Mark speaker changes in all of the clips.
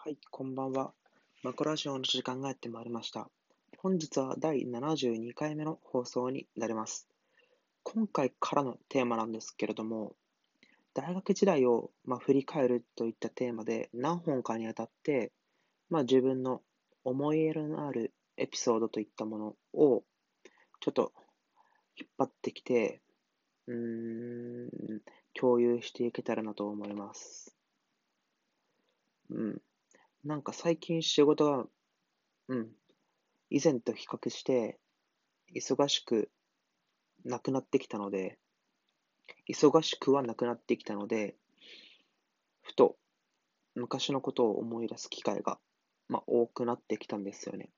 Speaker 1: はい、こんばんは。マコラジオの時間がやってまいりました。本日は第72回目の放送になります。今回からのテーマなんですけれども、大学時代を、まあ、振り返るといったテーマで何本かにあたって、まあ、自分の思い入れのあるエピソードといったものをちょっと引っ張ってきて、うーん、共有していけたらなと思います。うん。なんか最近仕事が、うん、以前と比較して忙しくなくなってきたので、忙しくはなくなってきたので、ふと昔のことを思い出す機会が、まあ、多くなってきたんですよね。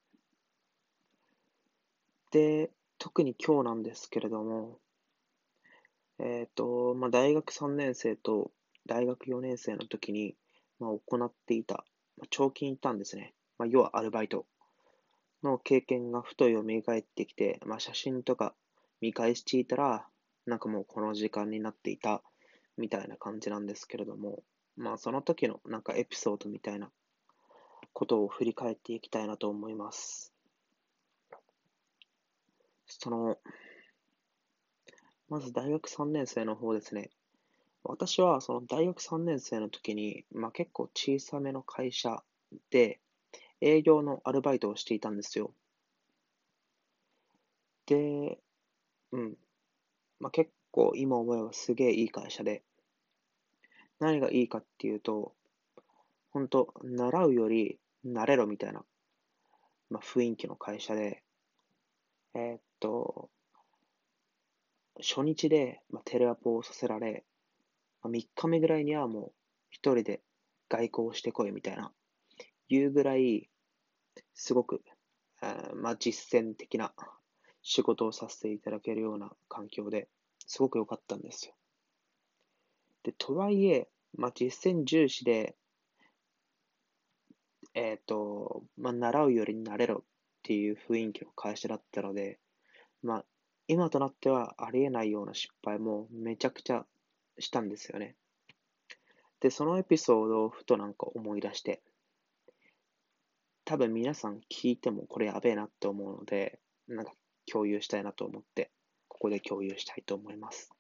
Speaker 1: で、特に今日なんですけれども、えっと、まあ、大学3年生と大学4年生の時に、まあ、行っていた、長期インターンですね。まあ、要はアルバイトの経験がふと蘇ってきて、まあ、写真とか見返していたら、なんかもうこの時間になっていたみたいな感じなんですけれども、まあその時のなんかエピソードみたいなことを振り返っていきたいなと思います。その、まず大学3年生の方ですね。私はその大学3年生の時に、まあ結構小さめの会社で営業のアルバイトをしていたんですよ。で、うん。まあ、結構今思えばすげえいい会社で、何がいいかっていうと、本当習うより慣れろみたいな、まあ、雰囲気の会社で、えーっと、初日で、まあ、テレアポをさせられ、3日目ぐらいにはもう一人で外交してこいみたいな、いうぐらい、すごく、えまあ、実践的な仕事をさせていただけるような環境ですごく良かったんですよ。で、とはいえ、まあ、実践重視で、えっ、と、まあ、習うより慣れろっていう雰囲気の会社だったので、まあ、今となってはありえないような失敗もめちゃくちゃしたんですよね。で、そのエピソードをふとなんか思い出して、多分皆さん聞いてもこれやべえなって思うので、なんか共有したいなと思って、ここで共有したいと思います。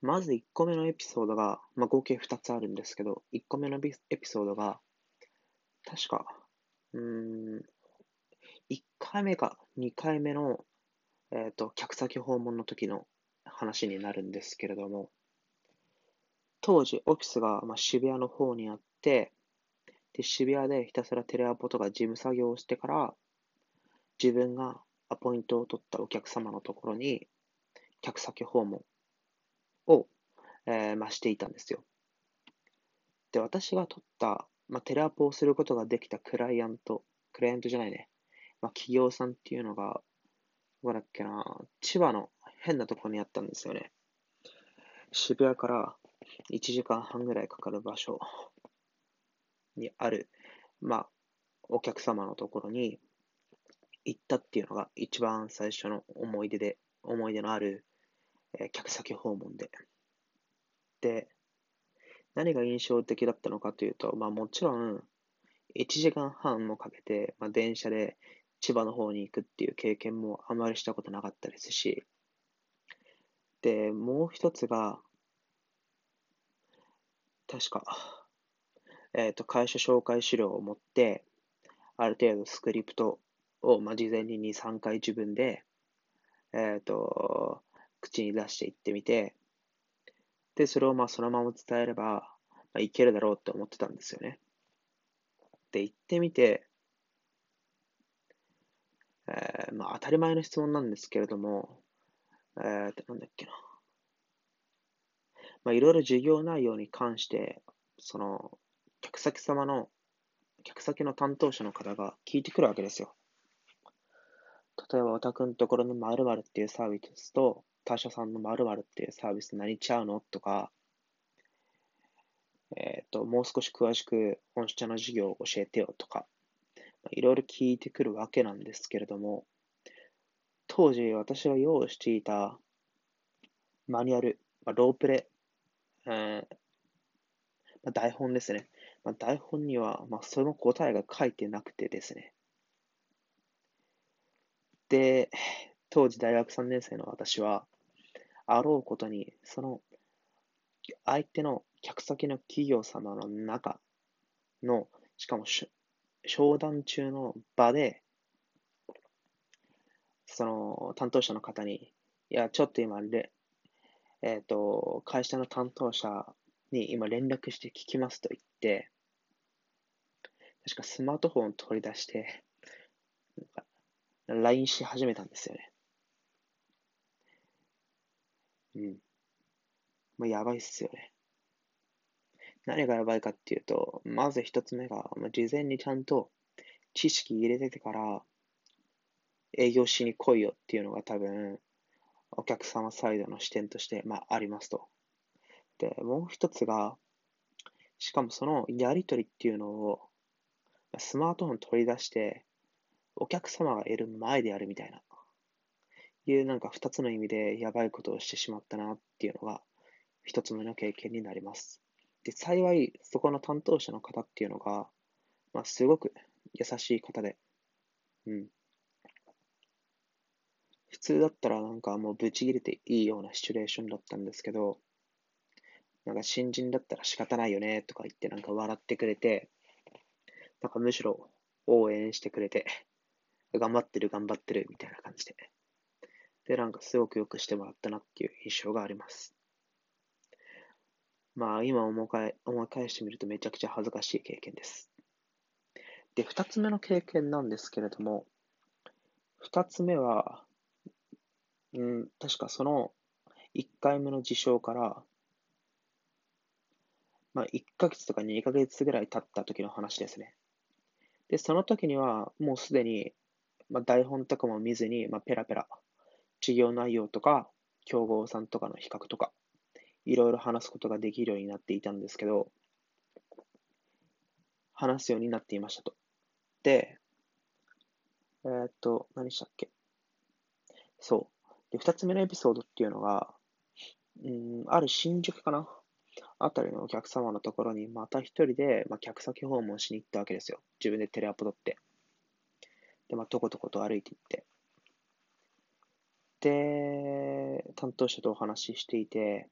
Speaker 1: まず1個目のエピソードが、まあ、合計2つあるんですけど、1個目のエピソードが、確か、うん、1回目か2回目の、えっ、と、客先訪問の時の話になるんですけれども、当時オフィスが、まあ、渋谷の方にあって、で、渋谷でひたすらテレアポとか事務作業をしてから、自分がアポイントを取ったお客様のところに、客先訪問を、えーまあ、していたんですよ。で、私が取った、まあ、テレアポをすることができたクライアント、クライアントじゃないね、まあ、企業さんっていうのが、どこだっけな、千葉の変なとこにあったんですよね。渋谷から1時間半ぐらいかかる場所にある、まあ、お客様のところに行ったっていうのが一番最初の思い出で、思い出のある、え客先訪問で。で、何が印象的だったのかというと、まあもちろん、1時間半もかけて、まあ、電車で千葉の方に行くっていう経験もあまりしたことなかったですし、で、もう一つが、確か、えっ、と、会社紹介資料を持って、ある程度スクリプトを、まあ、事前に2、3回自分で、えっ、と、口に出していってみて、で、それをまあそのまま伝えれば、まあ、いけるだろうって思ってたんですよね。で、言ってみて、えーまあ当たり前の質問なんですけれども、えーと、なんだっけな。まあいろいろ授業内容に関して、その、客先様の、客先の担当者の方が聞いてくるわけですよ。例えば、おたくんところの〇〇っていうサービスと、他社さんの〇〇っていうサービス何ちゃうのとか、えっ、と、もう少し詳しく本社の事業を教えてよとか、いろいろ聞いてくるわけなんですけれども、当時私が用意していたマニュアル、まあ、ロープレ、えーまあ、台本ですね。まあ、台本には、まあ、その答えが書いてなくてですね。で、当時大学3年生の私は、あろうことに、その相手の客先の企業様の中の、しかも商談中の場で、その担当者の方に、いや、ちょっと今、えっ、ー、と、会社の担当者に今連絡して聞きますと言って、確かスマートフォンを取り出して、LINE し始めたんですよね。うん。まあ、やばいっすよね。何がやばいかっていうと、まず一つ目が、まあ、事前にちゃんと知識入れててから、営業しに来いよっていうのが多分、お客様サイドの視点として、まあ、ありますと。で、もう一つが、しかもそのやりとりっていうのを、スマートフォン取り出して、お客様がいる前でやるみたいな、いうなんか二つの意味でやばいことをしてしまったなっていうのが、一つ目の経験になります。で、幸い、そこの担当者の方っていうのが、まあ、すごく優しい方で、うん。普通だったらなんかもうブチ切れていいようなシチュエーションだったんですけど、なんか新人だったら仕方ないよねとか言ってなんか笑ってくれて、なんかむしろ応援してくれて、頑張ってる頑張ってるみたいな感じで。で、なんかすごくよくしてもらったなっていう印象があります。まあ今思い返思い返してみるとめちゃくちゃ恥ずかしい経験です。で、二つ目の経験なんですけれども、二つ目は、うん、確かその一回目の事象から、まあ1ヶ月とか2ヶ月ぐらい経った時の話ですね。で、その時にはもうすでにまあ、台本とかも見ずに、まあ、ペラペラ、授業内容とか、競合さんとかの比較とか、いろいろ話すことができるようになっていたんですけど、話すようになっていましたと。で、えー、っと、何したっけ？そう。で、二つ目のエピソードっていうのが、うん、ある新宿かな？あたりのお客様のところにまた一人で、まあ、客先訪問しに行ったわけですよ。自分でテレアポ取って。で、まあ、とことこと歩いていって、で、担当者とお話ししていて、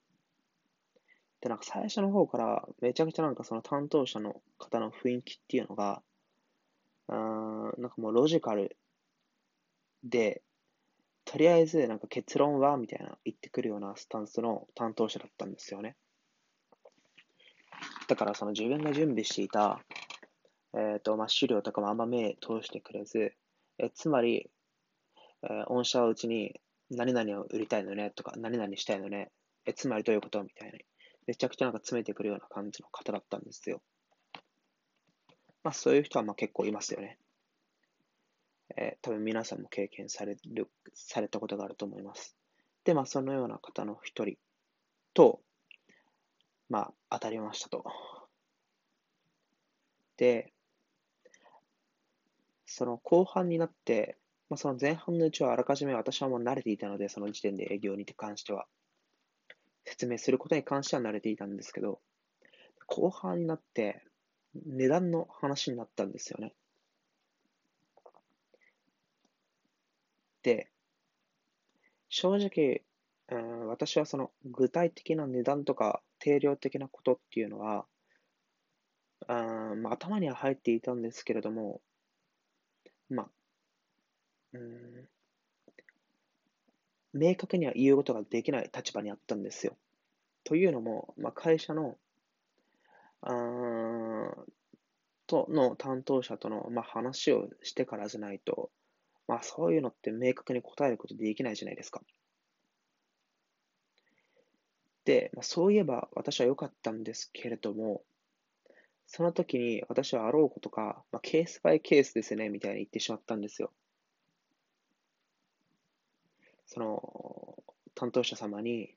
Speaker 1: で、なんか最初の方からめちゃくちゃなんかその担当者の方の雰囲気っていうのが、うん、なんかもうロジカルで、とりあえずなんか結論はみたいな言ってくるようなスタンスの担当者だったんですよね。だからその自分が準備していた、えっ、ー、と、まあ、資料とかもあんま目通してくれず、えつまり、えー、御社はうちに何々を売りたいのねとか、何々したいのね、えつまりどういうことみたいな。めちゃくちゃなんか詰めてくるような感じの方だったんですよ。まあそういう人はまあ結構いますよね。えー、多分皆さんも経験される、されたことがあると思います。で、まあそのような方の一人と、まあ当たりましたと。で、その後半になって、まあ、その前半のうちはあらかじめ私はもう慣れていたので、その時点で営業に関しては、説明することに関しては慣れていたんですけど、後半になって値段の話になったんですよね。正直、うん、私はその具体的な値段とか定量的なことっていうのは、うんまあ、頭には入っていたんですけれども、まあ、うん、明確には言うことができない立場にあったんですよ。というのも、まあ、会社の、あとの担当者との、まあ、話をしてからじゃないと、まあ、そういうのって明確に答えることできないじゃないですか。で、まあ、そういえば私は良かったんですけれども、その時に私はあろうことか、まあ、ケースバイケースですね、みたいに言ってしまったんですよ。その、担当者様に、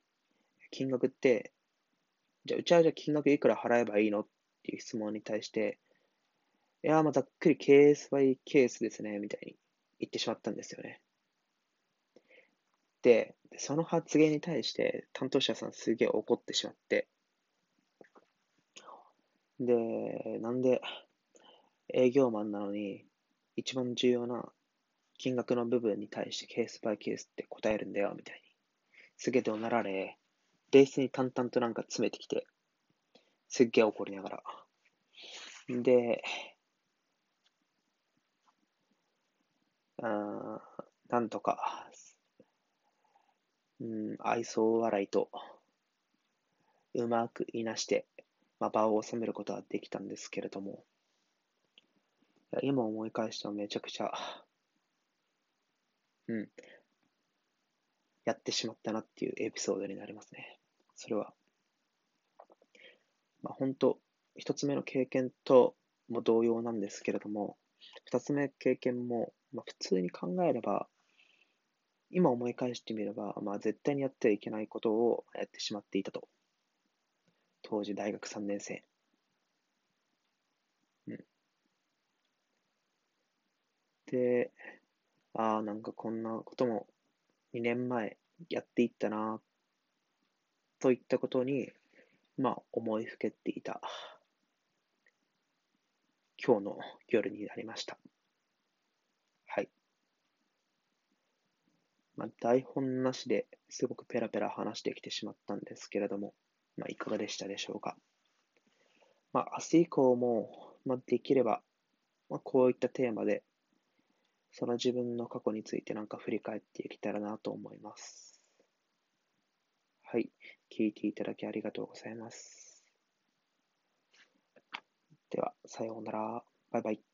Speaker 1: 金額って、じゃあ、うちはじゃあ金額いくら払えばいいの？っていう質問に対して、いや、まあ、ざっくりケースバイケースですね、みたいに言ってしまったんですよね。で、その発言に対して担当者さんすげえ怒ってしまって、で、なんで営業マンなのに、一番重要な金額の部分に対してケースバイケースって答えるんだよ、みたいに。すげえ怒鳴られ、ベースに淡々となんか詰めてきて、すっげえ怒りながら。で、あなんとか、うん、愛想笑いと、うまくいなして、まあ、場を収めることはできたんですけれども、今思い返してもめちゃくちゃ、うん、やってしまったなっていうエピソードになりますね。それは。まあ、本当一つ目の経験とも同様なんですけれども、二つ目経験も、まあ、普通に考えれば、今思い返してみれば、まあ、絶対にやってはいけないことをやってしまっていたと。当時大学3年生。うん。で、ああ、なんかこんなことも2年前やっていったな、といったことに、まあ、思いふけていた、今日の夜になりました。はい。まあ、台本なしですごくペラペラ話してきてしまったんですけれども、まあ、いかがでしたでしょうか。まあ、明日以降も、まあ、できれば、まあ、こういったテーマで、その自分の過去についてなんか振り返っていけたらなと思います。はい。聞いていただきありがとうございます。では、さようなら。バイバイ。